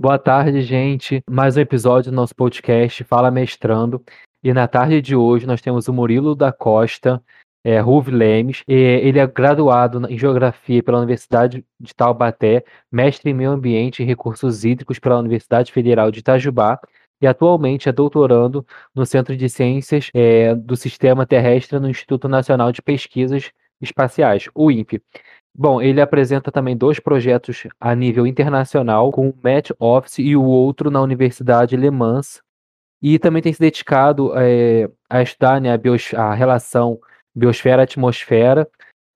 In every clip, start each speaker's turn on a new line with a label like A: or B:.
A: Boa tarde, gente. Mais um episódio do nosso podcast Fala Mestrando. E na tarde de hoje nós temos o Murilo da Costa, é, Ruve Lemes. Ele é graduado em Geografia pela Universidade de Taubaté, mestre em Meio Ambiente e Recursos Hídricos pela Universidade Federal de Itajubá e atualmente é doutorando no Centro de Ciências é, do Sistema Terrestre no Instituto Nacional de Pesquisas Espaciais, o INPE. Bom, ele apresenta também dois projetos a nível internacional, com o Met Office e o outro na Universidade Le Mans, e também tem se dedicado é, a estudar né, a, a, relação biosfera-atmosfera,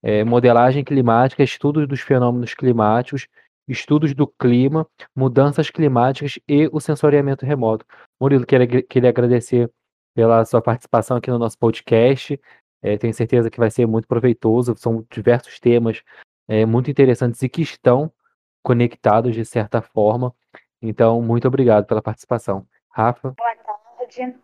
A: é, modelagem climática, estudos dos fenômenos climáticos, estudos do clima, mudanças climáticas e o sensoriamento remoto. Murilo, queria, queria agradecer pela sua participação aqui no nosso podcast. É, tenho certeza que vai ser muito proveitoso. São diversos temas é, muito interessantes e que estão conectados de certa forma. Então, muito obrigado pela participação. Rafa?
B: Boa tarde.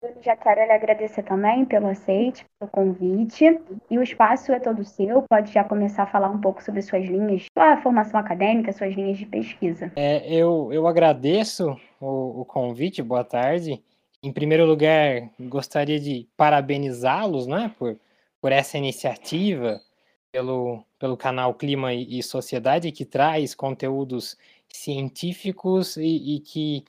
B: Eu já quero lhe agradecer também pelo aceite, pelo convite. E o espaço é todo seu. Pode já começar a falar um pouco sobre suas linhas, sua formação acadêmica, suas linhas de pesquisa.
C: É, eu, eu agradeço o, o convite. Boa tarde. Em primeiro lugar, gostaria de parabenizá-los né, por, por essa iniciativa, pelo, pelo canal Clima e, Sociedade, que traz conteúdos científicos e, e que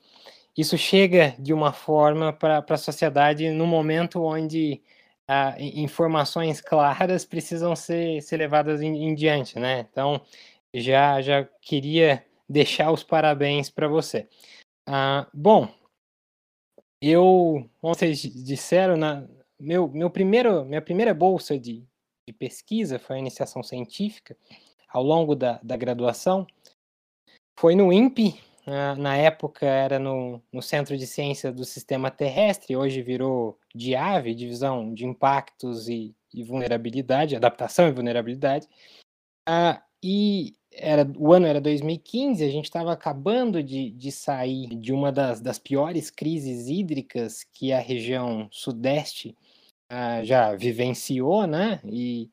C: isso chega de uma forma para a sociedade no momento onde ah, informações claras precisam ser, ser levadas em, em diante, né? Então, já, já queria deixar os parabéns para você. Ah, bom, eu, como vocês disseram, na, meu, meu primeiro, minha primeira bolsa de, de pesquisa foi a iniciação científica ao longo da, da graduação. Foi no INPE, na época era no, no Centro de Ciência do Sistema Terrestre, hoje virou DIAV, Divisão de Impactos e, e Vulnerabilidade, Adaptação e Vulnerabilidade. Ah, e era, o ano era 2015, a gente estava acabando de, de sair de uma das, das piores crises hídricas que a região sudeste ah, já vivenciou, né? E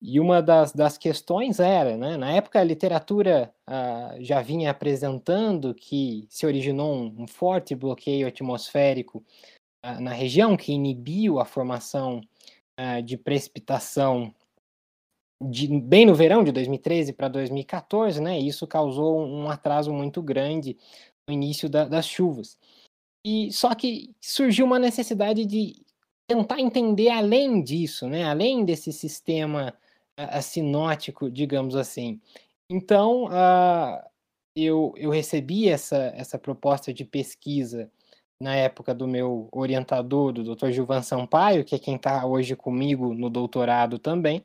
C: e uma das, das questões era, né, na época a literatura uh, já vinha apresentando que se originou um, um forte bloqueio atmosférico uh, na região que inibiu a formação de precipitação de, bem no verão de 2013 para 2014, né, e isso causou um atraso muito grande no início da, das chuvas. E só que surgiu uma necessidade de tentar entender além disso, né, além desse sistema sinótico, digamos assim. Então, uh, eu, eu recebi essa, essa proposta de pesquisa na época do meu orientador, do Dr. Gilvan Sampaio, que é quem está hoje comigo no doutorado também,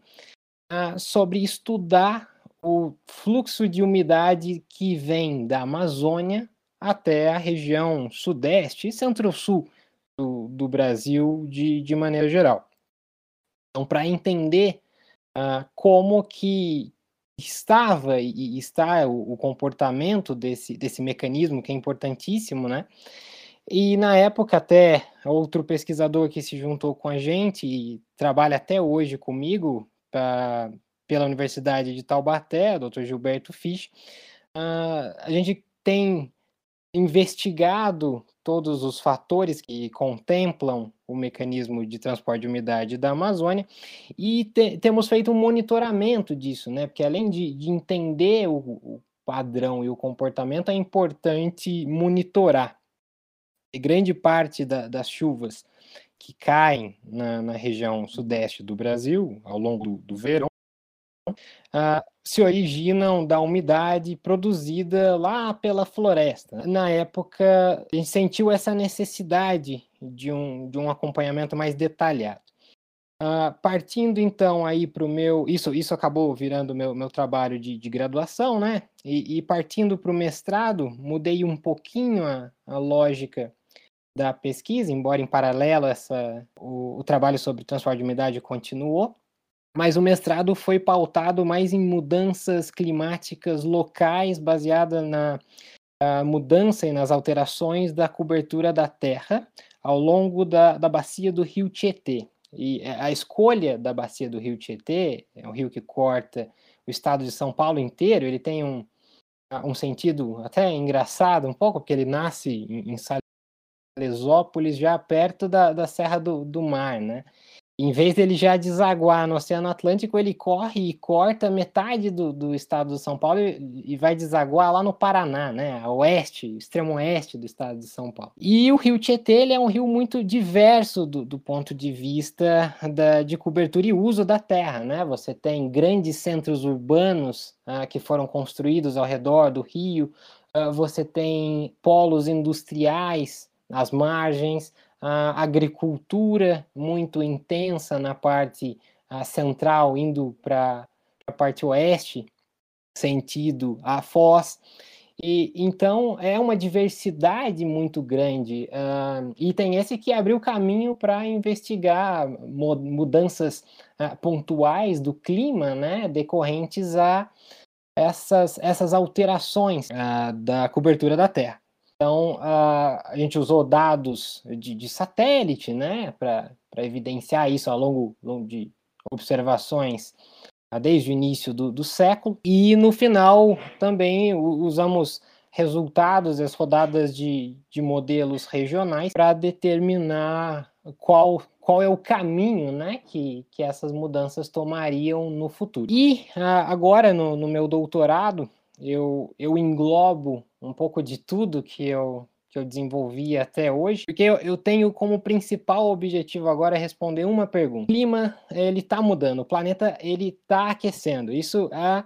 C: uh, sobre estudar o fluxo de umidade que vem da Amazônia até a região sudeste e centro-sul do, do Brasil de, de maneira geral. Então, para entender uh, como que estava e está o, o, comportamento desse, desse mecanismo que é importantíssimo, né? E na época até outro pesquisador que se juntou com a gente e trabalha até hoje comigo pela Universidade de Taubaté, o Dr. Gilberto Fisch, uh, a gente tem investigado todos os fatores que contemplam o mecanismo de transporte de umidade da Amazônia e te, temos feito um monitoramento disso, né? Porque além de, de entender o, o, padrão e o comportamento, é importante monitorar. E grande parte da, das chuvas que caem na, na, região sudeste do Brasil ao longo do, do verão uh, se originam da umidade produzida lá pela floresta. Na época, a gente sentiu essa necessidade de um, de um acompanhamento mais detalhado. Uh, partindo então aí para o meu. Isso, isso acabou virando meu, meu trabalho de, de graduação, né? E, e partindo para o mestrado, mudei um pouquinho a, a lógica da pesquisa, embora em paralelo essa, o, o trabalho sobre transporte de umidade continuou mas o mestrado foi pautado mais em mudanças climáticas locais, baseada na mudança e nas alterações da cobertura da Terra ao longo da, da bacia do rio Tietê. E a escolha da bacia do rio Tietê, é um rio que corta o estado de São Paulo inteiro, ele tem um, um sentido até engraçado um pouco, porque ele nasce em, em Salesópolis, já perto da, da Serra do, do Mar, né? Em vez dele já desaguar no Oceano Atlântico, ele corre e corta metade do, do estado de São Paulo e, vai desaguar lá no Paraná, né? Oeste, extremo oeste do estado de São Paulo. E o rio Tietê ele é um rio muito diverso do, do ponto de vista da, de cobertura e uso da terra, né? Você tem grandes centros urbanos ah, que foram construídos ao redor do rio, ah, você tem polos industriais às margens, a agricultura muito intensa na parte central, indo para a parte oeste, sentido a Foz. E, então é uma diversidade muito grande uh, e tem esse que abriu caminho para investigar mudanças uh, pontuais do clima, né, decorrentes a essas, essas alterações uh, da cobertura da Terra. Então, a, gente usou dados de, de satélite, né, para evidenciar isso ao longo, longo de observações ah, desde o início do, do, século. E no final também usamos resultados das rodadas de, de modelos regionais para determinar qual, qual é o caminho né, que, que essas mudanças tomariam no futuro. E ah, agora, no, no meu doutorado, eu, eu englobo um pouco de tudo que eu, que eu desenvolvi até hoje, porque eu, eu tenho como principal objetivo agora responder uma pergunta. O clima, ele está mudando, o planeta, ele está aquecendo. Isso é,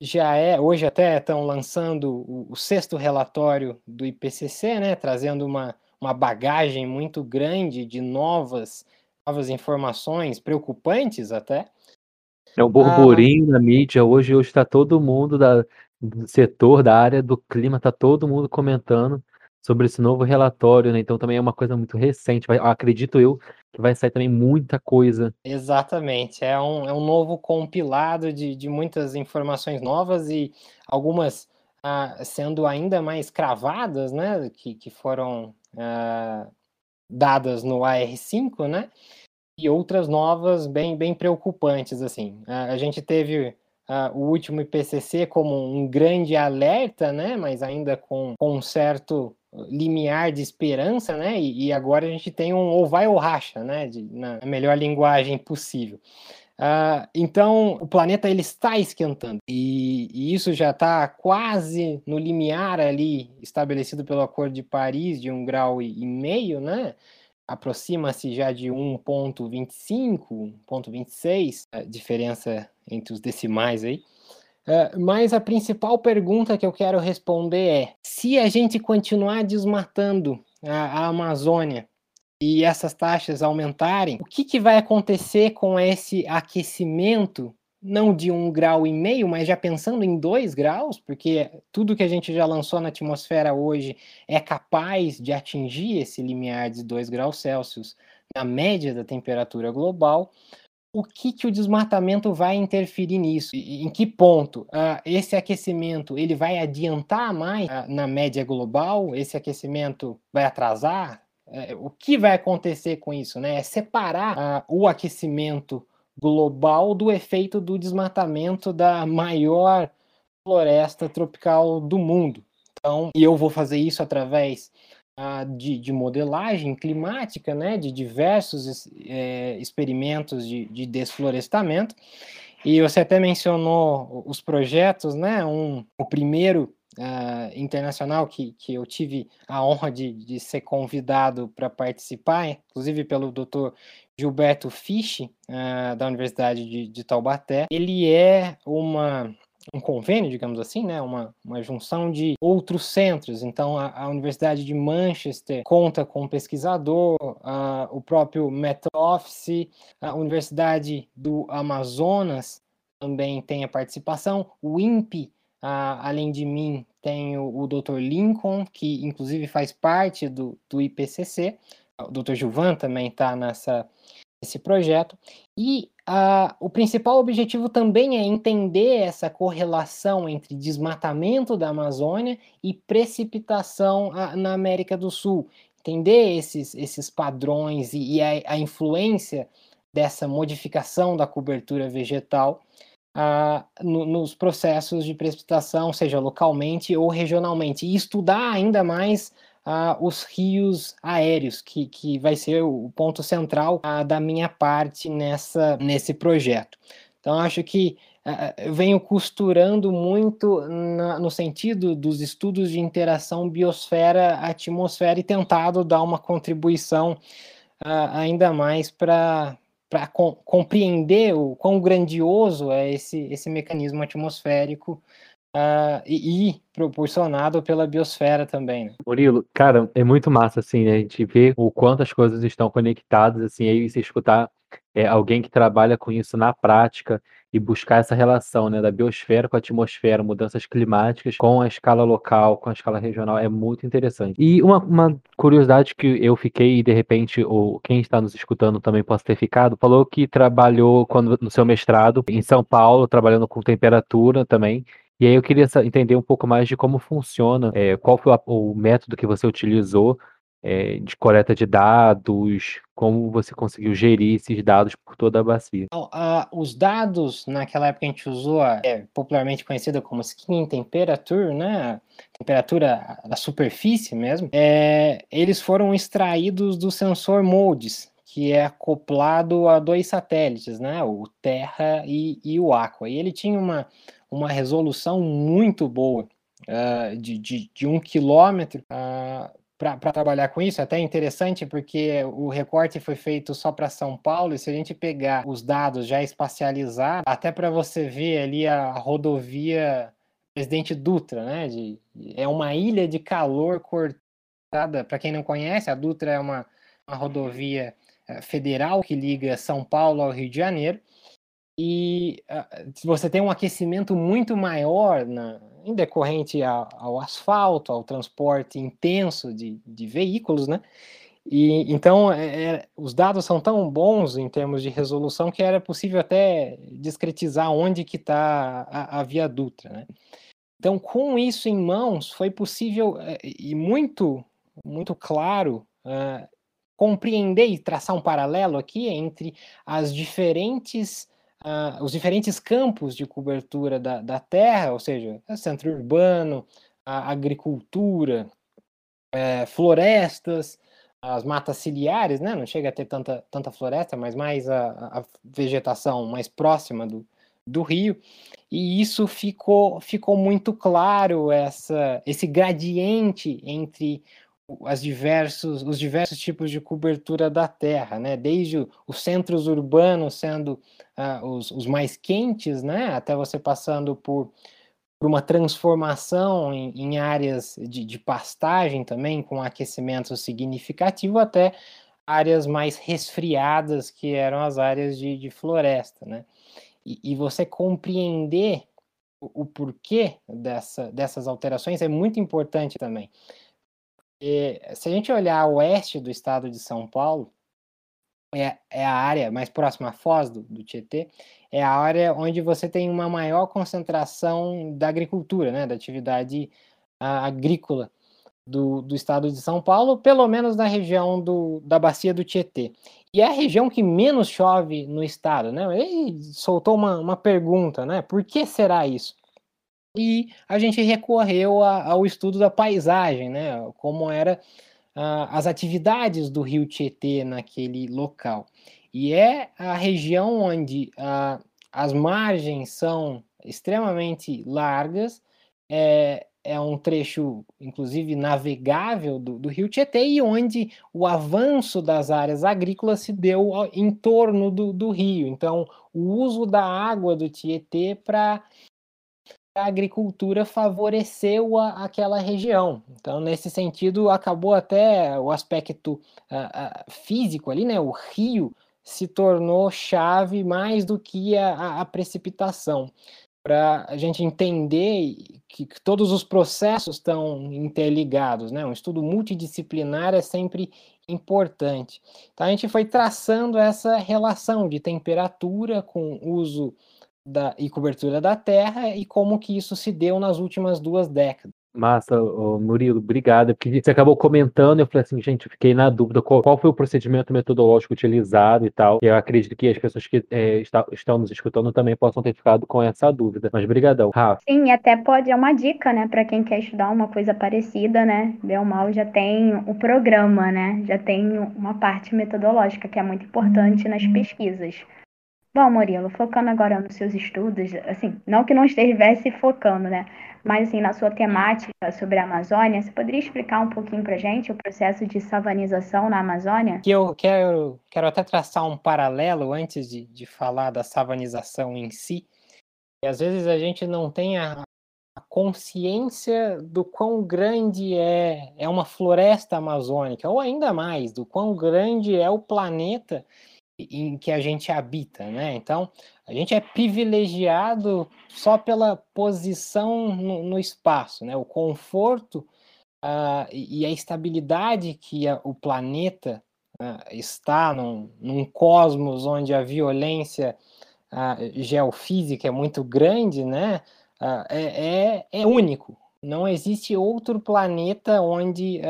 C: já é, hoje até estão lançando o, o, sexto relatório do IPCC, né, trazendo uma, uma bagagem muito grande de novas, novas informações, preocupantes até.
A: É um burburinho ah, na mídia, hoje está todo mundo da, do setor, da área do clima, tá todo mundo comentando sobre esse novo relatório, né? Então também é uma coisa muito recente. Vai, acredito eu que vai sair também muita coisa.
C: Exatamente. É um, é um novo compilado de, de muitas informações novas e algumas ah, sendo ainda mais cravadas, né? Que, que foram ah, dadas no AR5, né? E outras novas bem, bem preocupantes, assim. Ah, a gente teve uh, o último IPCC como um grande alerta, né, mas ainda com, com um certo limiar de esperança, né, e, e, agora a gente tem um ou vai ou racha, né, de, na melhor linguagem possível. Uh, então, o planeta ele está esquentando e, e isso já está quase no limiar ali estabelecido pelo Acordo de Paris de um grau e, e meio, né? Aproxima-se já de 1.25, 1.26, a diferença entre os decimais aí. Uh, mas a principal pergunta que eu quero responder é: se a gente continuar desmatando a, a Amazônia e essas taxas aumentarem, o que, que vai acontecer com esse aquecimento? Não de um grau e meio, mas já pensando em dois graus, porque tudo que a gente já lançou na atmosfera hoje é capaz de atingir esse limiar de 2 graus Celsius na média da temperatura global o que, que o desmatamento vai interferir nisso? Em que ponto? Uh, esse aquecimento ele vai adiantar mais uh, na média global? Esse aquecimento vai atrasar? Uh, o que vai acontecer com isso? Né? É separar ah, o aquecimento global do efeito do desmatamento da maior floresta tropical do mundo. Então, e eu vou fazer isso através de, de, modelagem climática, né, de diversos é, experimentos de, de, desflorestamento. E você até mencionou os projetos, né? Um, o primeiro uh, internacional que, que eu tive a honra de, de ser convidado para participar, inclusive pelo Dr. Gilberto Fisch, uh, da Universidade de, de Taubaté. Ele é uma um convênio, digamos assim, né, uma, uma junção de outros centros. Então, a, a Universidade de Manchester conta com um pesquisador, o próprio Met Office, a Universidade do Amazonas também tem a participação, o INPE, além de mim, tem o, o Dr. Lincoln, que inclusive faz parte do, do IPCC, o Dr. Gilvan também está nessa esse projeto. E o principal objetivo também é entender essa correlação entre desmatamento da Amazônia e precipitação uh, na América do Sul. Entender esses, esses padrões e, e a, a, influência dessa modificação da cobertura vegetal no, nos processos de precipitação, seja localmente ou regionalmente, e estudar ainda mais ah, os rios aéreos, que, que vai ser o ponto central ah, da minha parte nessa, nesse projeto. Então, acho que eu venho costurando muito na, no sentido dos estudos de interação biosfera-atmosfera e tentado dar uma contribuição ainda mais para para com, compreender o quão grandioso é esse, esse mecanismo atmosférico uh, e, e, proporcionado pela biosfera também. Né?
A: Murilo, cara, é muito massa assim, né? A gente vê o quanto as coisas estão conectadas, assim, aí você escutar é, alguém que trabalha com isso na prática e buscar essa relação né, da biosfera com a atmosfera, mudanças climáticas com a escala local, com a escala regional, é muito interessante. E uma, uma curiosidade que eu fiquei, e de repente ou quem está nos escutando também possa ter ficado, falou que trabalhou quando, no seu mestrado em São Paulo, trabalhando com temperatura também. E aí eu queria entender um pouco mais de como funciona, é, qual foi o método que você utilizou é, de coleta de dados, como você conseguiu gerir esses dados por toda a bacia?
C: Uh, os dados, naquela época a gente usou é, popularmente conhecida como skin temperature, né? temperatura da superfície mesmo, é, eles foram extraídos do sensor MODES, que é acoplado a dois satélites, né? o Terra e, e o Aqua. E ele tinha uma, uma resolução muito boa, uh, de, de, de um quilômetro. Uh, para trabalhar com isso. É até interessante porque o recorte foi feito só para São Paulo, e se a gente pegar os dados já espacializados, até para você ver ali a rodovia Presidente Dutra, né? De, é uma ilha de calor cortada. Para quem não conhece, a Dutra é uma, uma rodovia eh, federal que liga São Paulo ao Rio de Janeiro. E uh, você tem um aquecimento muito maior na, em decorrente ao, ao asfalto, ao transporte intenso de, de veículos, né? E então é, é, os dados são tão bons em termos de resolução que era possível até discretizar onde que está a, a, Via Dutra, né? Então, com isso em mãos, foi possível é, e muito muito claro uh, compreender e traçar um paralelo aqui entre as diferentes uh, os diferentes campos de cobertura da, da terra, ou seja, centro urbano, a agricultura, é, florestas, as matas ciliares, né? Não chega a ter tanta, tanta floresta, mas mais a, a vegetação mais próxima do, do rio. E isso ficou, ficou muito claro, essa, esse gradiente entre as diversos, os diversos tipos de cobertura da Terra, né? Desde os centros urbanos sendo uh, os, os, mais quentes, né? Até você passando por, por uma transformação em, em áreas de, de, pastagem também, com aquecimento significativo, até áreas mais resfriadas, que eram as áreas de, de floresta, né? E, e você compreender o, o porquê dessa, dessas alterações é muito importante também e, se a gente olhar o oeste do estado de São Paulo, é, é a área mais próxima à Foz do, do Tietê, é a área onde você tem uma maior concentração da agricultura, né, da atividade a, agrícola do, do estado de São Paulo, pelo menos na região do, da bacia do Tietê. E é a região que menos chove no estado, né? Ele soltou uma, uma pergunta, né? Por que será isso? E a gente recorreu a, ao estudo da paisagem, né? Como era uh, as atividades do rio Tietê naquele local. E é a região onde uh, as margens são extremamente largas, é, é um trecho, inclusive, navegável do, do, rio Tietê e onde o avanço das áreas agrícolas se deu em torno do, do rio. Então, o uso da água do Tietê para a agricultura favoreceu a, aquela região. Então, nesse sentido, acabou até o aspecto uh, uh, físico ali, né? O rio se tornou chave mais do que a, a precipitação. Para a gente entender que, que, todos os processos estão interligados, né? Um estudo multidisciplinar é sempre importante. Então, a gente foi traçando essa relação de temperatura com uso da, e cobertura da Terra e como que isso se deu nas últimas duas décadas.
A: Massa, Murilo, obrigado. Porque você acabou comentando, eu falei assim, gente, eu fiquei na dúvida qual, qual, foi o procedimento metodológico utilizado e tal. E eu acredito que as pessoas que é, está, estão nos escutando também possam ter ficado com essa dúvida. Mas brigadão, Rafa.
B: Sim, até pode, é uma dica, né, para quem quer estudar uma coisa parecida, né? Bem ou mal já tem o programa, né? Já tem uma parte metodológica que é muito importante nas pesquisas. Bom, Murilo, focando agora nos seus estudos, assim, não que não estivesse focando, né? Mas, assim, na sua temática sobre a Amazônia, você poderia explicar um pouquinho para gente o processo de savanização na Amazônia?
C: Que eu quero, quero até traçar um paralelo antes de, de falar da savanização em si. E às vezes a gente não tem a, a consciência do quão grande é, é uma floresta amazônica, ou ainda mais, do quão grande é o planeta em que a gente habita, né? Então, a gente é privilegiado só pela posição no, no espaço, né? O conforto uh, e a estabilidade que a, o planeta uh, está num, num, cosmos onde a violência uh, geofísica é muito grande, né? É, é, é, único. Não existe outro planeta onde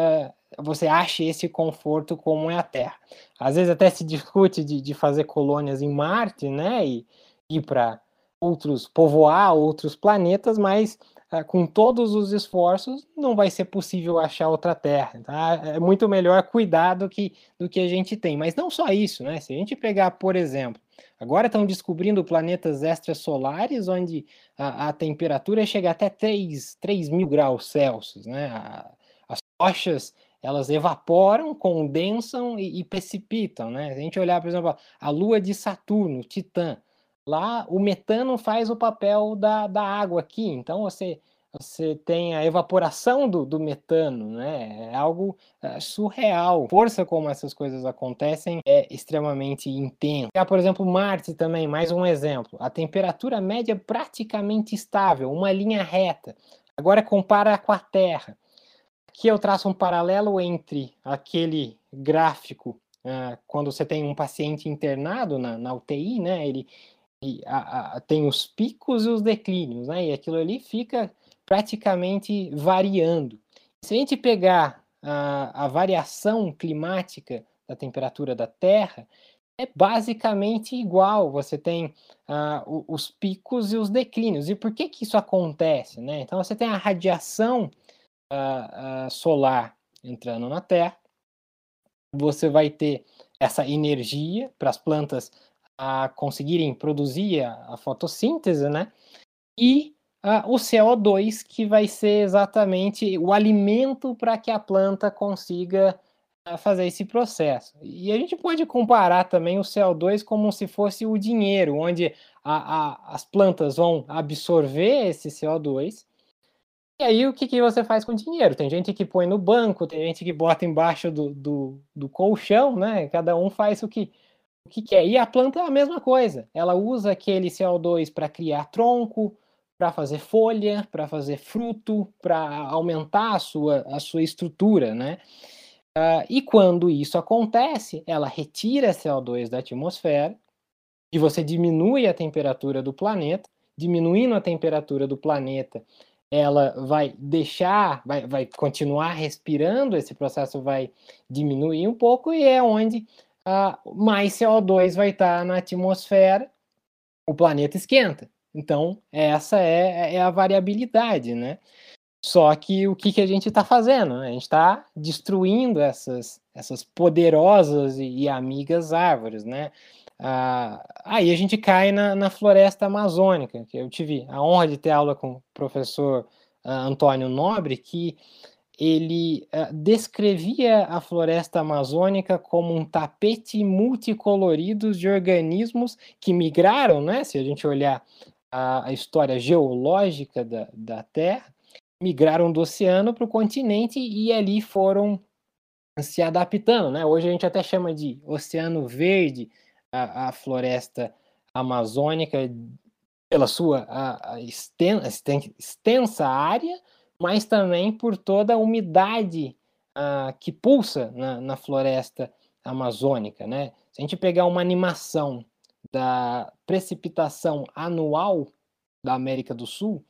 C: você ache esse conforto como é a Terra. Às vezes até se discute de, de fazer colônias em Marte, né, e ir para outros, povoar outros planetas, mas ah, com todos os esforços não vai ser possível achar outra Terra. Tá? É muito melhor cuidar do que, do que a gente tem. Mas não só isso, né? Se a gente pegar, por exemplo, agora estão descobrindo planetas extrasolares onde a, a temperatura chega até 3, 3 mil graus Celsius, né? A, as rochas elas evaporam, condensam e, e, precipitam, né? Se a gente olhar, por exemplo, a Lua de Saturno, Titã, lá o metano faz o papel da, da água aqui, então você você tem a evaporação do, do metano, né? É algo é, surreal. A força como essas coisas acontecem é extremamente intensa. Por exemplo, Marte também, mais um exemplo. A temperatura média praticamente estável, uma linha reta. Agora compara com a Terra. Aqui eu traço um paralelo entre aquele gráfico uh, quando você tem um paciente internado na, na UTI, né? Ele, ele a, a, tem os picos e os declínios, né? E aquilo ali fica praticamente variando. Se a gente pegar a, a variação climática da temperatura da Terra, é basicamente igual. Você tem uh, os picos e os declínios. E por que, que isso acontece? Né? Então, você tem a radiação uh, uh, solar entrando na Terra, você vai ter essa energia para as plantas a conseguirem produzir a, a fotossíntese, né? E uh, o CO2 que vai ser exatamente o alimento para que a planta consiga uh, fazer esse processo. E a gente pode comparar também o CO2 como se fosse o dinheiro, onde a, a, as plantas vão absorver esse CO2 e aí, o que, que você faz com o dinheiro? Tem gente que põe no banco, tem gente que bota embaixo do, do, do colchão, né? Cada um faz o que, o que quer. E a planta é a mesma coisa. Ela usa aquele CO2 para criar tronco, para fazer folha, para fazer fruto, para aumentar a sua, a sua estrutura, né? Uh, e quando isso acontece, ela retira CO2 da atmosfera e você diminui a temperatura do planeta. Diminuindo a temperatura do planeta, ela vai deixar, vai, vai continuar respirando, esse processo vai diminuir um pouco e é onde uh, mais CO2 vai estar na atmosfera, o planeta esquenta. Então, essa é, é a variabilidade, né? Só que o que, que a gente está fazendo? A gente está destruindo essas, essas poderosas e, e amigas árvores, né? Ah, aí a gente cai na, na, floresta amazônica, que eu tive a honra de ter aula com o professor ah, Antônio Nobre, que ele ah, descrevia a floresta amazônica como um tapete multicolorido de organismos que migraram, né? Se a gente olhar a, a história geológica da, da Terra, migraram do oceano para o continente e ali foram se adaptando, né? Hoje a gente até chama de oceano verde, a, a floresta amazônica pela sua a, a extensa área, mas também por toda a umidade uh, que pulsa na, na, floresta amazônica. Né? Se a gente pegar uma animação da precipitação anual da América do Sul,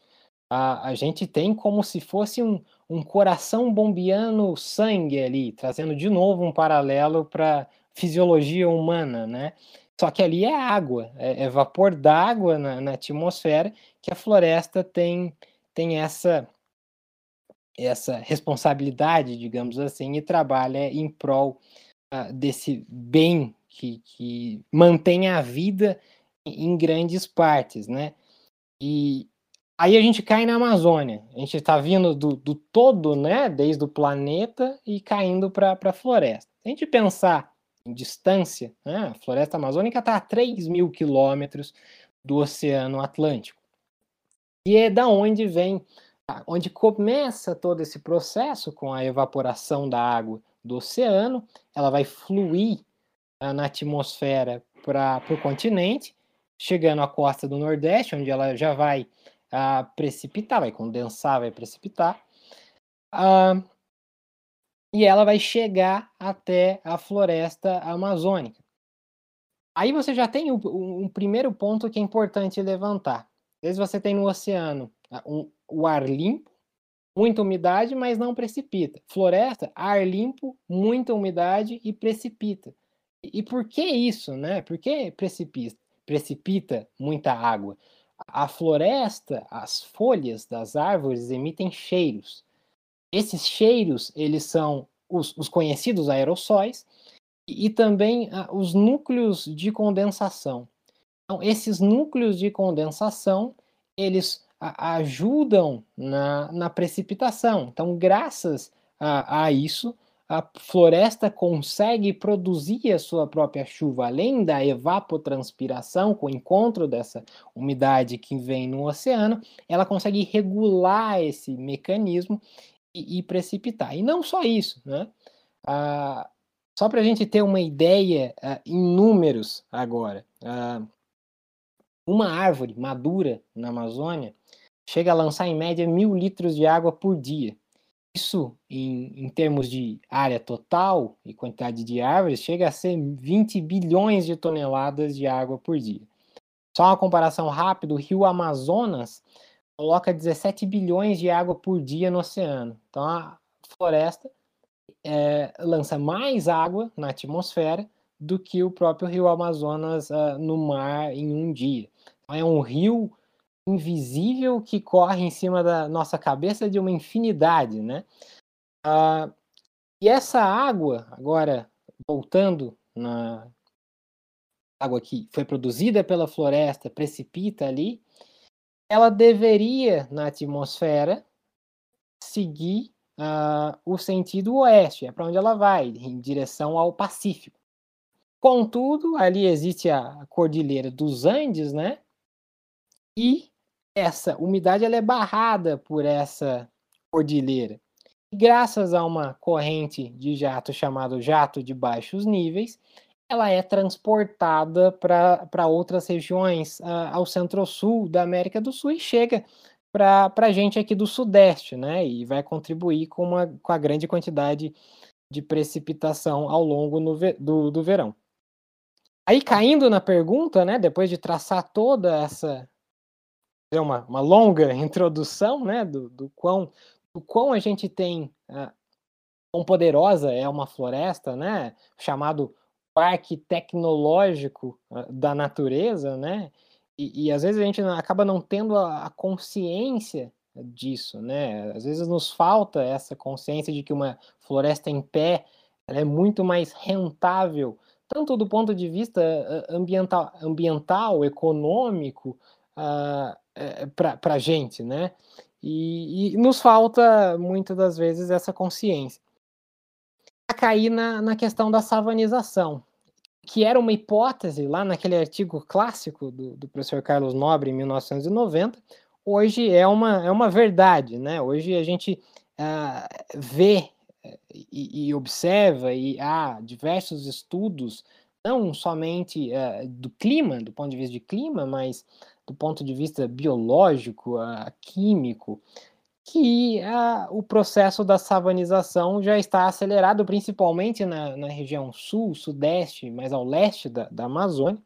C: a, a gente tem como se fosse um, um coração bombeando sangue ali, trazendo de novo um paralelo para fisiologia humana, né? Só que ali é água, é, é vapor d'água na, na, atmosfera que a floresta tem, tem essa, essa responsabilidade, digamos assim, e trabalha em prol uh, desse bem que, que mantém a vida em grandes partes, né? E aí a gente cai na Amazônia. A gente está vindo do, do, todo, né? Desde o planeta e caindo para a floresta. Se a gente pensar em distância, né, a floresta amazônica está a 3 mil quilômetros do Oceano Atlântico. E é da onde vem, onde começa todo esse processo com a evaporação da água do oceano, ela vai fluir uh, na atmosfera para o continente, chegando à costa do Nordeste, onde ela já vai uh, precipitar, vai condensar, vai precipitar. Uh, e ela vai chegar até a floresta amazônica. Aí você já tem um, um primeiro ponto que é importante levantar. Às vezes você tem no oceano ah, um, o ar limpo, muita umidade, mas não precipita. Floresta, ar limpo, muita umidade e precipita. E, e por que isso, né? Por que precipita, precipita muita água? A floresta, as folhas das árvores emitem cheiros. Esses cheiros, eles são os, os conhecidos aerossóis e, e também ah, os núcleos de condensação. Então, esses núcleos de condensação, eles a, ajudam na, na precipitação. Então, graças a, a isso, a floresta consegue produzir a sua própria chuva, além da evapotranspiração, com o encontro dessa umidade que vem no oceano, ela consegue regular esse mecanismo e, precipitar. E não só isso, né? Ah, só para a gente ter uma ideia ah, em números agora, ah, uma árvore madura na Amazônia chega a lançar em média mil litros de água por dia. Isso, em, em, termos de área total e quantidade de árvores, chega a ser 20 bilhões de toneladas de água por dia. Só uma comparação rápida: o rio Amazonas coloca 17 bilhões de água por dia no oceano. Então a floresta é, lança mais água na atmosfera do que o próprio rio Amazonas uh, no mar em um dia. Então, é um rio invisível que corre em cima da nossa cabeça de uma infinidade, né? Uh, e essa água, agora voltando na água que foi produzida pela floresta, precipita ali, ela deveria, na atmosfera, seguir uh, o sentido oeste, é para onde ela vai, em direção ao Pacífico. Contudo, ali existe a cordilheira dos Andes, né? E essa umidade ela é barrada por essa cordilheira. E graças a uma corrente de jato chamado jato de baixos níveis, ela é transportada para outras regiões uh, ao centro-sul da América do Sul e chega para a gente aqui do Sudeste, né? E vai contribuir com, uma, com a grande quantidade de precipitação ao longo no, do, do verão. Aí, caindo na pergunta, né? Depois de traçar toda essa uma, uma longa introdução, né? Do, do, quão, do quão a gente tem, uh, quão poderosa é uma floresta, né? Chamado parque tecnológico uh, da natureza, né? E, e, às vezes a gente acaba não tendo a, a, consciência disso, né? Às vezes nos falta essa consciência de que uma floresta em pé é muito mais rentável, tanto do ponto de vista ambiental, ambiental econômico, uh, para a gente, né? E, e, nos falta muitas das vezes essa consciência a cair na, na questão da savanização, que era uma hipótese lá naquele artigo clássico do, do professor Carlos Nobre, em 1990, hoje é uma, é uma verdade, né? Hoje a gente uh, vê eh, e, e, observa, e há diversos estudos, não somente uh, do clima, do ponto de vista de clima, mas do ponto de vista biológico, uh, químico, que a, o processo da savanização já está acelerado, principalmente na, na região sul, sudeste, mais ao leste da, da Amazônia.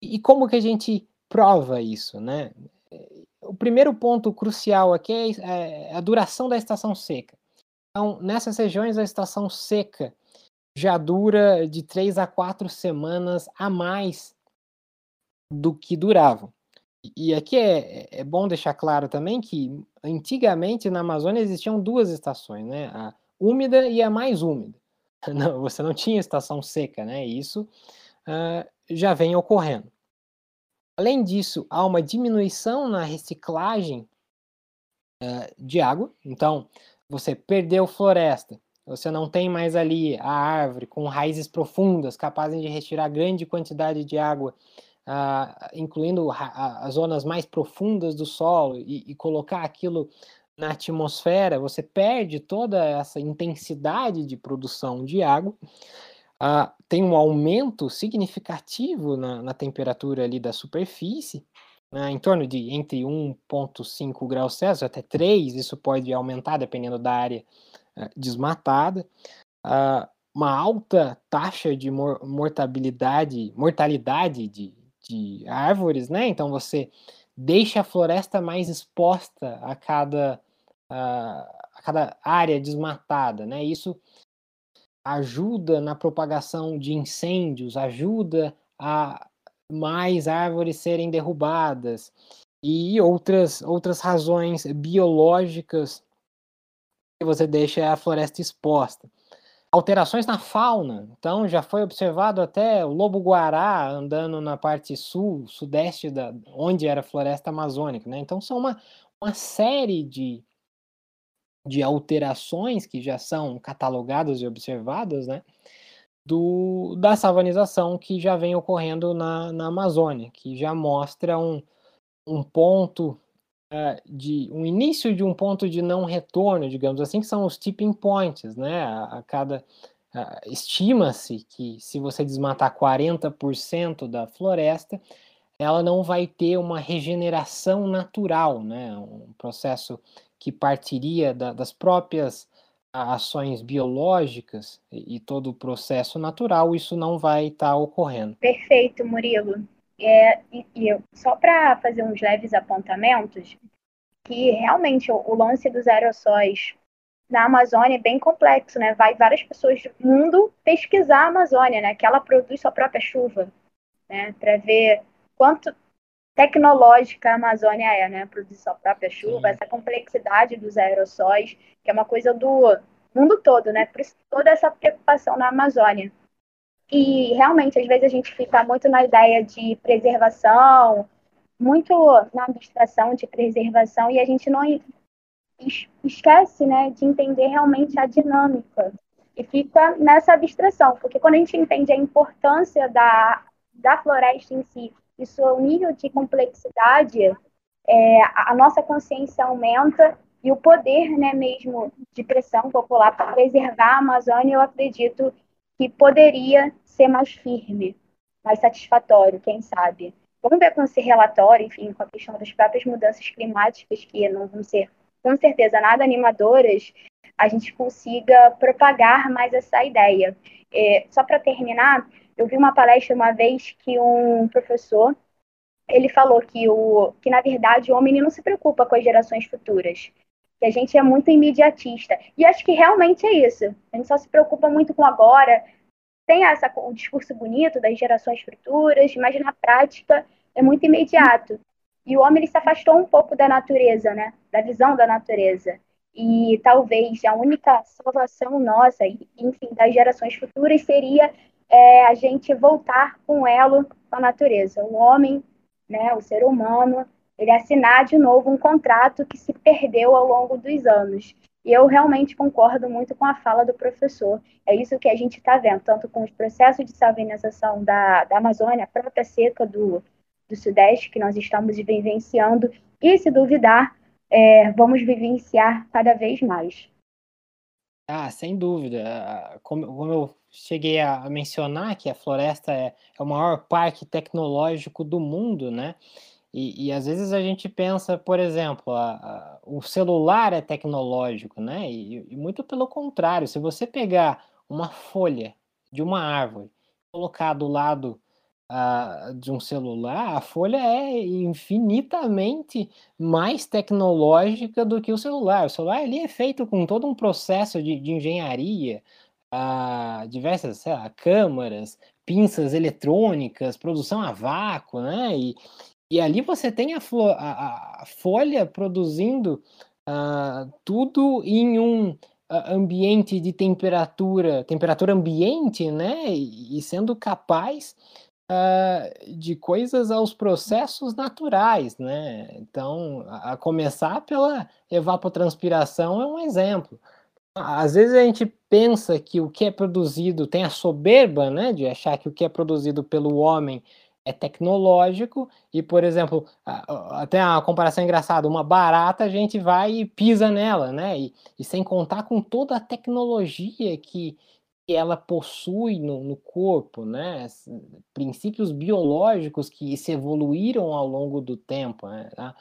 C: E como que a gente prova isso, né? o primeiro ponto crucial aqui é, é a duração da estação seca. Então, nessas regiões, a estação seca já dura de três a quatro semanas a mais do que durava. E aqui é, é bom deixar claro também que antigamente na Amazônia existiam duas estações, né? A úmida e a mais úmida. Não, você não tinha estação seca, né? Isso uh, já vem ocorrendo. Além disso, há uma diminuição na reciclagem uh, de água. Então, você perdeu floresta, você não tem mais ali a árvore com raízes profundas capazes de retirar grande quantidade de água, uh, incluindo as zonas mais profundas do solo, e, e colocar aquilo na atmosfera, você perde toda essa intensidade de produção de água. Uh, tem um aumento significativo na, na temperatura ali da superfície, né, em torno de entre 1,5 graus Celsius até 3, isso pode aumentar dependendo da área uh, desmatada. Uh, uma alta taxa de mor mortabilidade, mortalidade de, de árvores, né? Então você deixa a floresta mais exposta a cada, a cada área desmatada, né? Isso ajuda na propagação de incêndios, ajuda a mais árvores serem derrubadas e outras, outras razões biológicas que você deixa a floresta exposta. Alterações na fauna. Então, já foi observado até o lobo-guará andando na parte sul, sudeste, da, onde era a floresta amazônica. Né? Então, são uma, uma série de, de alterações que já são catalogadas e observadas, né, do, da savanização que já vem ocorrendo na, na Amazônia, que já mostra um, um ponto de um início de um ponto de não retorno, digamos assim, que são os tipping points, né? A, a cada estima-se que se você desmatar 40% da floresta, ela não vai ter uma regeneração natural, né? Um processo que partiria da, das próprias ações biológicas e, e, todo o processo natural, isso não vai estar tá ocorrendo.
B: Perfeito, Murilo. É, e, e só para fazer uns leves apontamentos, que realmente o, o, lance dos aerossóis na Amazônia é bem complexo, né? Vai várias pessoas do mundo pesquisar a Amazônia, né? Que ela produz sua própria chuva, né? Para ver quanto tecnológica a Amazônia é, né? Produzir sua própria chuva, Sim. essa complexidade dos aerossóis, que é uma coisa do mundo todo, né? Por isso toda essa preocupação na Amazônia. E realmente, às vezes a gente fica muito na ideia de preservação, muito na abstração de preservação, e a gente não esquece, né, de entender realmente a dinâmica. E fica nessa abstração, porque quando a gente entende a importância da, da floresta em si e seu nível de complexidade, é, a, nossa consciência aumenta e o poder né, mesmo de pressão popular para preservar a Amazônia, eu acredito que poderia ser mais firme, mais satisfatório, quem sabe. Vamos ver com esse relatório, enfim, com a questão das próprias mudanças climáticas, que não vão ser, com certeza, nada animadoras, a gente consiga propagar mais essa ideia. É, só para terminar, eu vi uma palestra uma vez que um professor ele falou que o que na verdade o homem não se preocupa com as gerações futuras, que a gente é muito imediatista. E acho que realmente é isso. A gente só se preocupa muito com agora. Tem essa o discurso bonito das gerações futuras, mas na prática é muito imediato. E o homem ele se afastou um pouco da natureza, né? Da visão da natureza. E talvez a única salvação nossa, enfim, das gerações futuras seria é a gente voltar com elo a natureza. O homem, né, o ser humano, ele assinar de novo um contrato que se perdeu ao longo dos anos. E eu realmente concordo muito com a fala do professor. É isso que a gente está vendo, tanto com os processos de salinização da, da Amazônia, a própria seca do, do Sudeste que nós estamos vivenciando, e se duvidar, é, vamos vivenciar cada vez mais.
C: Ah, sem dúvida. Como, como eu cheguei a mencionar que a floresta é, é o maior parque tecnológico do mundo, né? E, e às vezes a gente pensa, por exemplo, a, a, o celular é tecnológico, né? E, e, muito pelo contrário, se você pegar uma folha de uma árvore, colocar do lado uh, de um celular, a folha é infinitamente mais tecnológica do que o celular. O celular ali é feito com todo um processo de, de engenharia, uh, diversas lá, câmaras, pinças eletrônicas, produção a vácuo, né? E, e ali você tem a, a, a folha produzindo uh, tudo em um ambiente de temperatura, temperatura ambiente, né? E, e sendo capaz uh, de coisas aos processos naturais, né? Então, a, a começar pela evapotranspiração é um exemplo. Às vezes a gente pensa que o que é produzido tem a soberba, né, de achar que o que é produzido pelo homem é tecnológico e, por exemplo, até uma comparação engraçada, uma barata a gente vai e pisa nela, né? E, e sem contar com toda a tecnologia que, que ela possui no, no, corpo, né? Princípios biológicos que se evoluíram ao longo do tempo, né? Tá?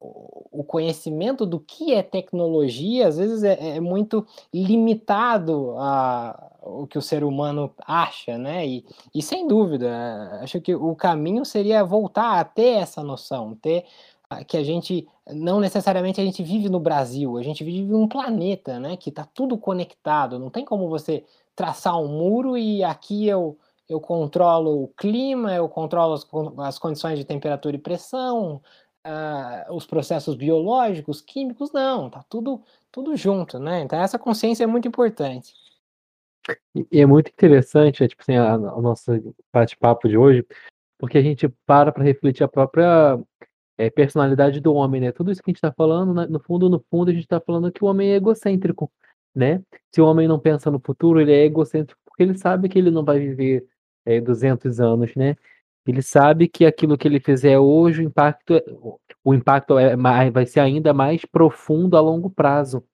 C: O conhecimento do que é tecnologia às vezes é, é, muito limitado a o que o ser humano acha, né? E, e sem dúvida, acho que o caminho seria voltar a ter essa noção, ter que a gente não necessariamente a gente vive no Brasil, a gente vive num planeta, né? Que está tudo conectado. Não tem como você traçar um muro e aqui eu eu controlo o clima, eu controlo as, as condições de temperatura e pressão, uh, os processos biológicos, químicos, não, tá tudo, tudo junto, né? Então essa consciência é muito importante.
A: E é muito interessante, né, tipo assim, a, o nosso bate-papo de hoje, porque a gente para para refletir a própria é, personalidade do homem, né? Tudo isso que a gente está falando, né, no fundo, no fundo, a gente está falando que o homem é egocêntrico, né? Se o homem não pensa no futuro, ele é egocêntrico porque ele sabe que ele não vai viver é, 200 anos, né? Ele sabe que aquilo que ele fizer hoje, o impacto, é, o impacto é mais, vai ser ainda mais profundo a longo prazo.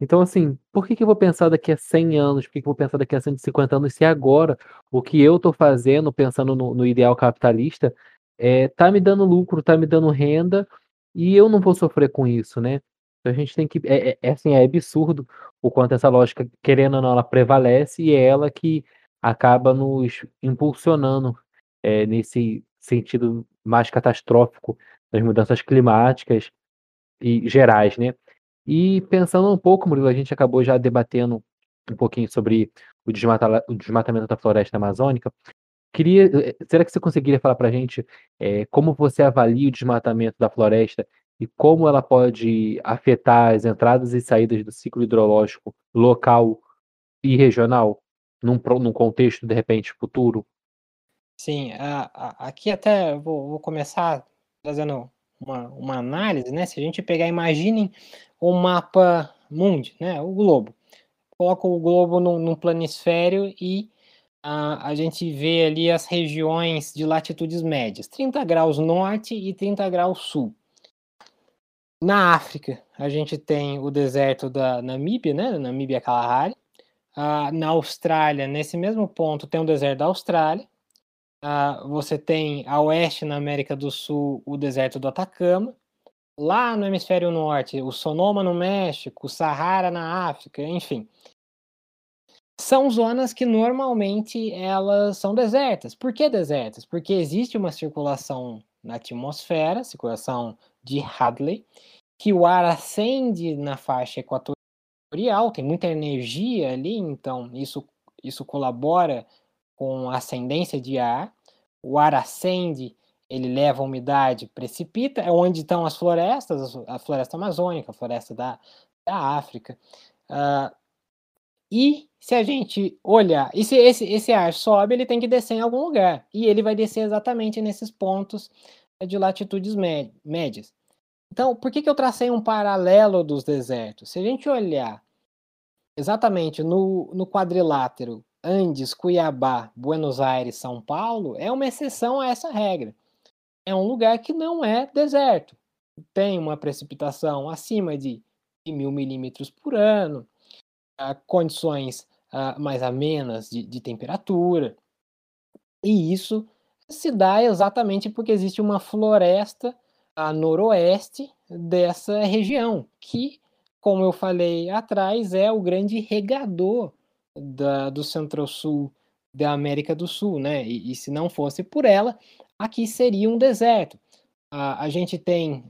A: Então, assim, por que, que eu vou pensar daqui a 100 anos? Por que, que eu vou pensar daqui a 150 anos se agora o que eu estou fazendo, pensando no, no, ideal capitalista, é, tá me dando lucro, tá me dando renda e eu não vou sofrer com isso, né? Então a gente tem que. É, é, é assim, é absurdo o quanto essa lógica, querendo ou não, ela prevalece e é ela que acaba nos impulsionando é, nesse sentido mais catastrófico das mudanças climáticas e gerais, né? E pensando um pouco, Murilo, a gente acabou já debatendo um pouquinho sobre o, desmata, o desmatamento da floresta amazônica. Queria, eh, será que você conseguiria falar para a gente é, como você avalia o desmatamento da floresta e como ela pode afetar as entradas e saídas do ciclo hidrológico local e regional, num, num contexto, de repente, futuro?
C: Sim, a, a, aqui até vou, vou, começar fazendo uma, uma análise, né? Se a gente pegar, imaginem o mapa mundi, né? O globo. Coloca o globo num, num planisfério e a, a gente vê ali as regiões de latitudes médias, 30 graus norte e 30 graus sul. Na África, a gente tem o deserto da Namíbia, né? Namíbia Kalahari. Ah, na Austrália, nesse mesmo ponto, tem o deserto da Austrália. Uh, você tem a oeste, na América do Sul, o deserto do Atacama. Lá no hemisfério norte, o Sonoma no México, o Sahara na África, enfim. São zonas que normalmente elas são desertas. Por que desertas? Porque existe uma circulação na atmosfera, circulação de Hadley, que o ar acende na faixa equatorial, tem muita energia ali, então isso, isso colabora com ascendência de ar, o ar acende, ele leva a umidade, precipita, é onde estão as florestas, a floresta amazônica, a floresta da, da África. Uh, e se a gente olhar, e se esse, esse ar sobe, ele tem que descer em algum lugar. E ele vai descer exatamente nesses pontos de latitudes médias. Então, por que, que eu tracei um paralelo dos desertos? Se a gente olhar exatamente no, no quadrilátero Andes, Cuiabá, Buenos Aires, São Paulo, é uma exceção a essa regra. É um lugar que não é deserto. Tem uma precipitação acima de mil milímetros por ano, condições mais amenas de, de temperatura. E isso se dá exatamente porque existe uma floresta a noroeste dessa região, que, como eu falei atrás, é o grande regador da, do centro-sul da América do Sul, né? E, e se não fosse por ela, aqui seria um deserto. a gente tem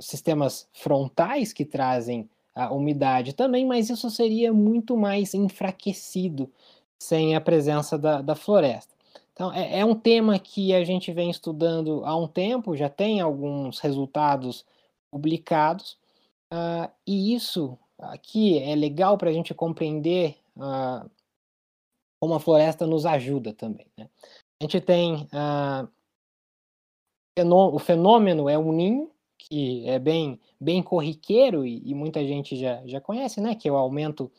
C: sistemas frontais que trazem a umidade também, mas isso seria muito mais enfraquecido sem a presença da, da floresta. Então, é, é, um tema que a gente vem estudando há um tempo, já tem alguns resultados publicados, uh, e isso aqui é legal para a gente compreender uh, como a floresta nos ajuda também. Né? A gente tem uh, o fenômeno é um ninho, que é bem, bem corriqueiro e, e muita gente já, já conhece, né? que é o aumento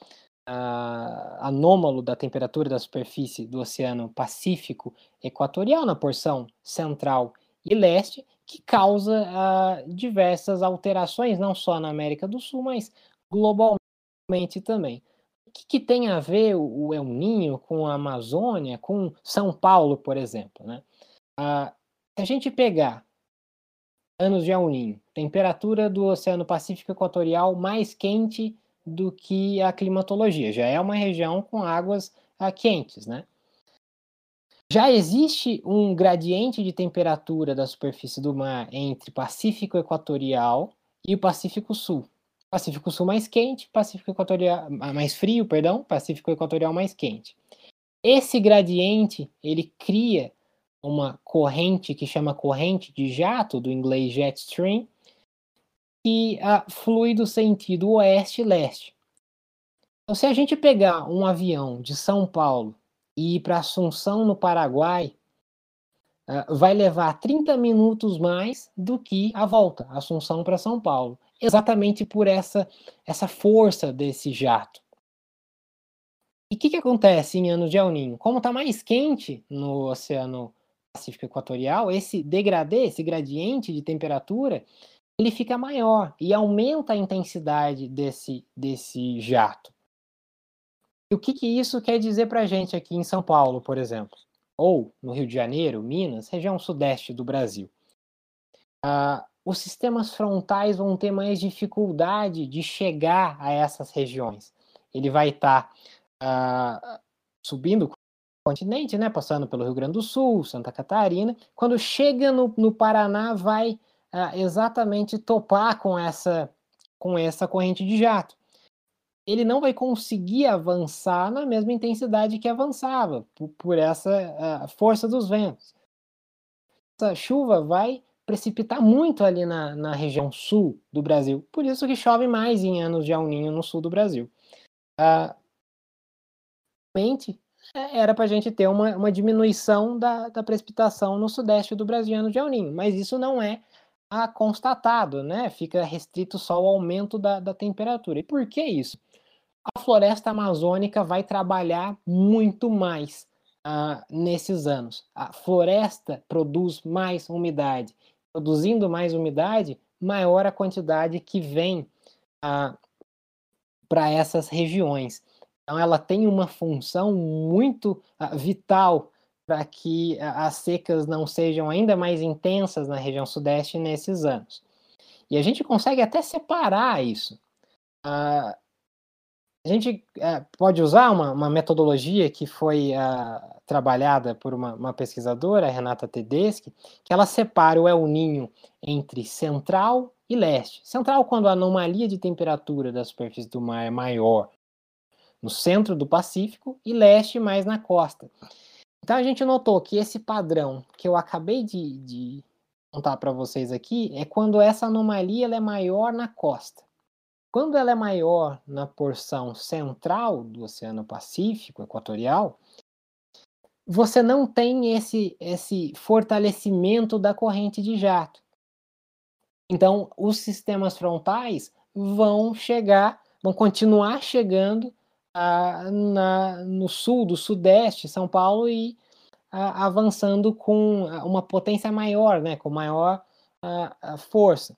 C: uh, anômalo da temperatura da superfície do Oceano Pacífico Equatorial na porção central e leste, que causa uh, diversas alterações, não só na América do Sul, mas globalmente também. O que, que tem a ver o, El Ninho com a Amazônia, com São Paulo, por exemplo? Né? Uh, se a gente pegar anos de El Ninho, temperatura do Oceano Pacífico Equatorial mais quente do que a climatologia. Já é uma região com águas ah, quentes, né? Já existe um gradiente de temperatura da superfície do mar entre Pacífico Equatorial e o Pacífico Sul. Pacífico Sul mais quente, Pacífico Equatorial ah, mais frio, perdão, Pacífico Equatorial mais quente. Esse gradiente ele cria uma corrente que chama corrente de jato, do inglês jet stream, que uh, flui do sentido oeste-leste. Então, se a gente pegar um avião de São Paulo e ir para Assunção, no Paraguai, uh, vai levar 30 minutos mais do que a volta, Assunção para São Paulo, exatamente por essa, essa força desse jato. E o que, que acontece em anos de El Ninho? Como está mais quente no Oceano Pacífico Equatorial, esse degradê, esse gradiente de temperatura, ele fica maior e aumenta a intensidade desse, desse jato. E o que, que isso quer dizer para a gente aqui em São Paulo, por exemplo? Ou no Rio de Janeiro, Minas, região sudeste do Brasil? Ah, os sistemas frontais vão ter mais dificuldade de chegar a essas regiões. Ele vai estar tá, ah, subindo o continente, né, passando pelo Rio Grande do Sul, Santa Catarina. Quando chega no, no Paraná, vai exatamente topar com essa, com essa corrente de jato. Ele não vai conseguir avançar na mesma intensidade que avançava, por, por essa força dos ventos. Essa chuva vai precipitar muito ali na, na região sul do Brasil, por isso que chove mais em anos de El no sul do Brasil. Uh, era para a gente ter uma, uma diminuição da, da precipitação no sudeste do Brasil ano de El mas isso não é a constatado, né? Fica restrito só ao aumento da, da temperatura. E por que isso? A floresta amazônica vai trabalhar muito mais uh, nesses anos. A floresta produz mais umidade. Produzindo mais umidade, maior a quantidade que vem uh, para essas regiões. Então, ela tem uma função muito uh, vital para que as secas não sejam ainda mais intensas na região sudeste nesses anos. E a gente consegue até separar isso. Uh, a gente uh, pode usar uma, uma, metodologia que foi uh, trabalhada por uma, uma, pesquisadora, Renata Tedeschi, que ela separa o El Ninho entre central e leste. Central, quando a anomalia de temperatura da superfície do mar é maior no centro do Pacífico, e leste mais na costa. Então a gente notou que esse padrão que eu acabei de, de contar para vocês aqui é quando essa anomalia é maior na costa. Quando ela é maior na porção central do Oceano Pacífico Equatorial, você não tem esse, esse fortalecimento da corrente de jato. Então, os sistemas frontais vão chegar, vão continuar chegando na, no sul, do sudeste, São Paulo, e avançando com uma potência maior, né, com maior força.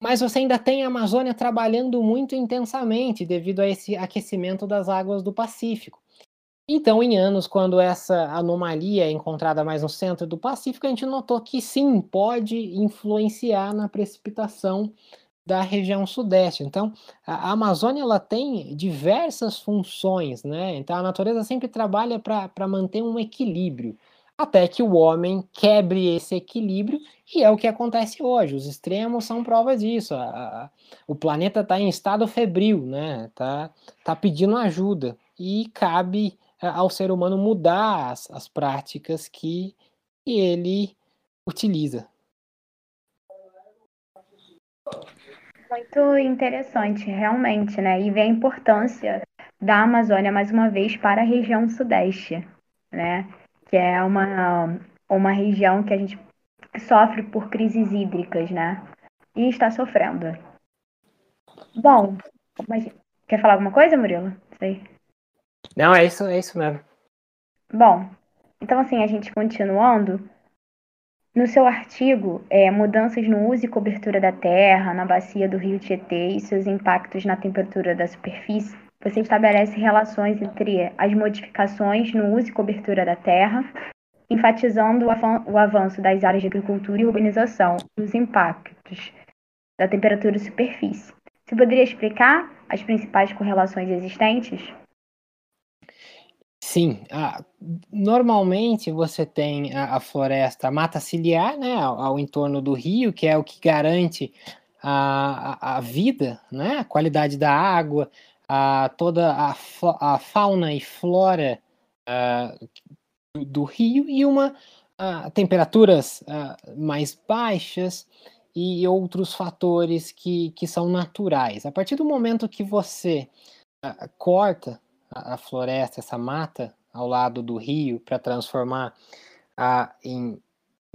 C: Mas você ainda tem a Amazônia trabalhando muito intensamente devido a esse aquecimento das águas do Pacífico. Então, em anos, quando essa anomalia é encontrada mais no centro do Pacífico, a gente notou que sim, pode influenciar na precipitação da região sudeste. Então, a Amazônia ela tem diversas funções, né? Então, a natureza sempre trabalha para manter um equilíbrio, até que o homem quebre esse equilíbrio, e é o que acontece hoje. Os extremos são prova disso. A, a, o planeta está em estado febril, né? Tá, tá pedindo ajuda, e cabe ao ser humano mudar as, as práticas que ele utiliza.
B: Muito interessante, realmente, né? E vê a importância da Amazônia, mais uma vez, para a região sudeste, né? Que é uma, uma região que a gente sofre por crises hídricas, né? E está sofrendo. Bom, mas quer falar alguma coisa, Murilo? Sei.
C: Não, é isso, é isso mesmo.
B: Bom, então assim, a gente continuando, no seu artigo, é, Mudanças no uso e cobertura da terra na bacia do rio Tietê e seus impactos na temperatura da superfície, você estabelece relações entre as modificações no uso e cobertura da terra, enfatizando o, avanço das áreas de agricultura e urbanização e os impactos da temperatura e superfície. Você poderia explicar as principais correlações existentes?
C: Sim, normalmente você tem a, a, floresta a mata ciliar, né, ao, ao, entorno do rio, que é o que garante a, a, a vida, né, a qualidade da água, a, toda a, a fauna e flora do, do, rio e uma temperaturas mais baixas e outros fatores que, que são naturais. A partir do momento que você corta a, floresta, essa mata ao lado do rio para transformar a, em,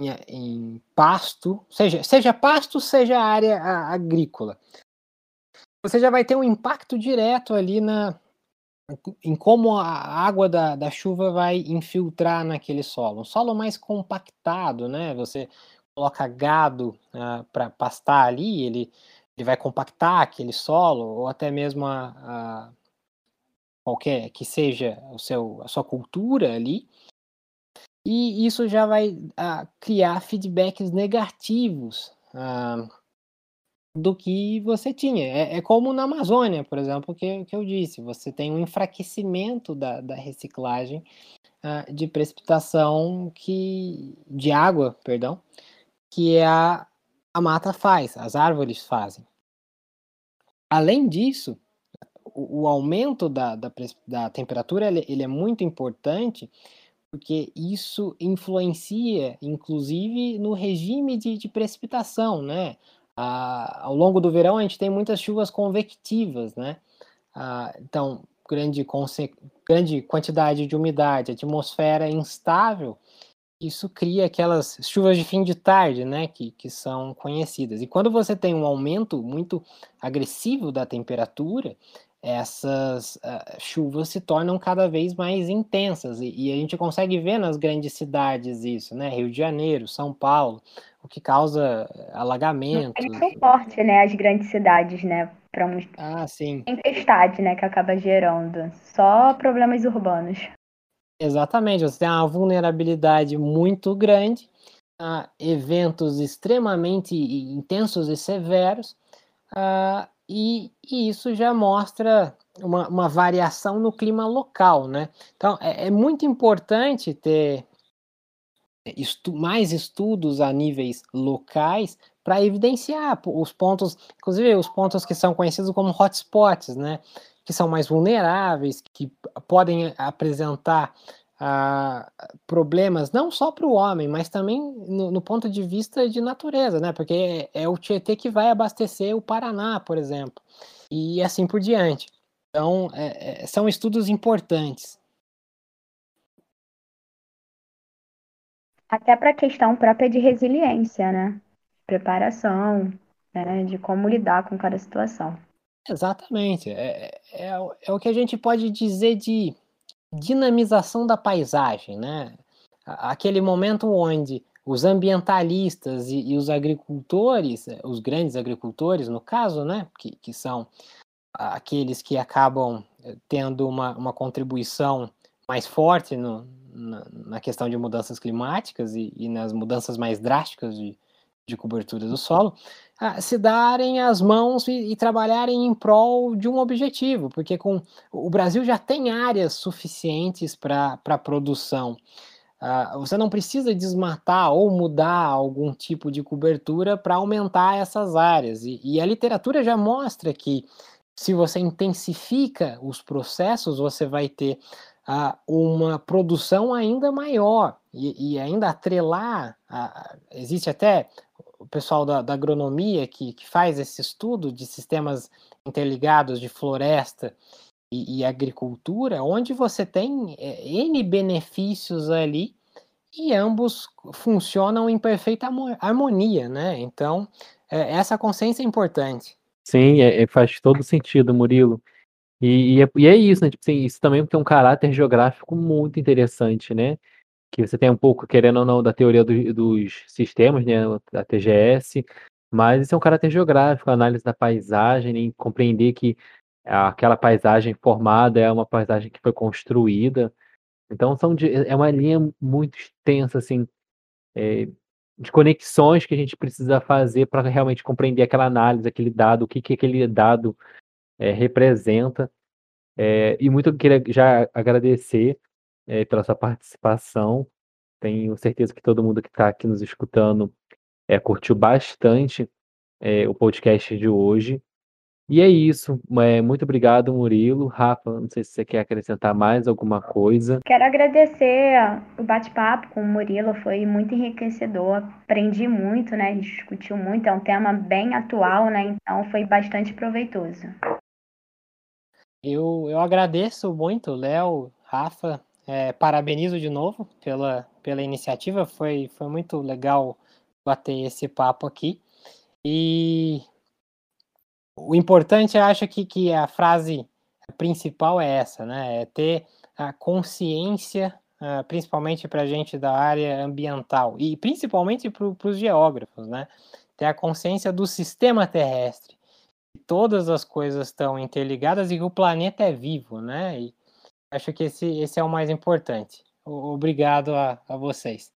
C: em, em, pasto, seja, seja pasto, seja área agrícola. Você já vai ter um impacto direto ali na, em como a água da, da chuva vai infiltrar naquele solo. Um solo mais compactado, né? Você coloca gado ah, para pastar ali, ele, ele vai compactar aquele solo, ou até mesmo a, a qualquer que seja o seu, a sua cultura ali, e isso já vai ah, criar feedbacks negativos ah, do que você tinha. É, é, como na Amazônia, por exemplo, que, que eu disse, você tem um enfraquecimento da, da reciclagem ah, de precipitação que de água, perdão, que a, a mata faz, as árvores fazem. Além disso, o, o aumento da, da, da temperatura ele, ele é muito importante porque isso influencia, inclusive, no regime de, de precipitação, né? Ah, ao longo do verão a gente tem muitas chuvas convectivas, né? Ah, então, grande, grande quantidade de umidade, atmosfera instável, isso cria aquelas chuvas de fim de tarde, né, que, que são conhecidas. E quando você tem um aumento muito agressivo da temperatura, essas uh, chuvas se tornam cada vez mais intensas e, e, a gente consegue ver nas grandes cidades isso, né? Rio de Janeiro, São Paulo, o que causa alagamentos.
B: É muito forte, né? As grandes cidades, né? Para um
C: ah, sim.
B: tempestade, né? Que acaba gerando só problemas urbanos.
C: Exatamente, você tem uma vulnerabilidade muito grande a eventos extremamente intensos e severos. Uh, e, e isso já mostra uma, uma, variação no clima local, né? Então é, é muito importante ter estu mais estudos a níveis locais para evidenciar os pontos, inclusive os pontos que são conhecidos como hotspots, né? Que são mais vulneráveis, que podem apresentar ah, problemas não só para o homem, mas também no, no, ponto de vista de natureza, né? Porque é, é, o Tietê que vai abastecer o Paraná, por exemplo, e assim por diante. Então, é, é, são estudos importantes.
B: Até para a questão própria de resiliência, né? Preparação, né? de como lidar com cada situação.
C: Exatamente. É, é, é o que a gente pode dizer de dinamização da paisagem, né? Aquele momento onde os ambientalistas e, e, os agricultores, eh, os grandes agricultores, no caso, né, que, que são aqueles que acabam eh, tendo uma, uma contribuição mais forte no, na, na, questão de mudanças climáticas e, e, nas mudanças mais drásticas de, de cobertura do solo, se darem as mãos e, e, trabalharem em prol de um objetivo, porque com o Brasil já tem áreas suficientes para produção. Uh, você não precisa desmatar ou mudar algum tipo de cobertura para aumentar essas áreas. E, e, a literatura já mostra que se você intensifica os processos, você vai ter uh, uma produção ainda maior e, e ainda atrelar. Uh, existe até o pessoal da, da agronomia que, que faz esse estudo de sistemas interligados de floresta e, e agricultura, onde você tem é, N benefícios ali e ambos funcionam em perfeita harmonia, né? Então, é, essa consciência é importante.
A: Sim, é, é, faz todo sentido, Murilo. E, e, é, e é isso, né? Tipo assim, isso também tem um caráter geográfico muito interessante, né? Que você tem um pouco, querendo ou não, da teoria do, dos sistemas, né? Da TGS, mas isso é um caráter geográfico, análise da paisagem, né? compreender que aquela paisagem formada é uma paisagem que foi construída. Então são de, é uma linha muito extensa, assim, é, de conexões que a gente precisa fazer para realmente compreender aquela análise, aquele dado, o que, que aquele dado é, representa. É, e muito eu queria já agradecer é, pela sua participação. Tenho certeza que todo mundo que está aqui nos escutando é, curtiu bastante é, o podcast de hoje. E é isso. É, muito obrigado, Murilo. Rafa, não sei se você quer acrescentar mais alguma coisa.
B: Quero agradecer o bate-papo com o Murilo, foi muito enriquecedor. Aprendi muito, né? A gente discutiu muito, é um tema bem atual, né? Então foi bastante proveitoso.
C: Eu, eu agradeço muito, Léo, Rafa. É, parabenizo de novo pela, pela iniciativa. Foi, foi muito legal bater esse papo aqui. E o importante, eu acho que, que a frase principal é essa, né? É ter a consciência, uh, principalmente para gente da área ambiental e principalmente para os geógrafos, né? Ter a consciência do sistema terrestre. Todas as coisas estão interligadas e que o planeta é vivo, né? E acho que esse, esse é o mais importante. Obrigado a, a vocês.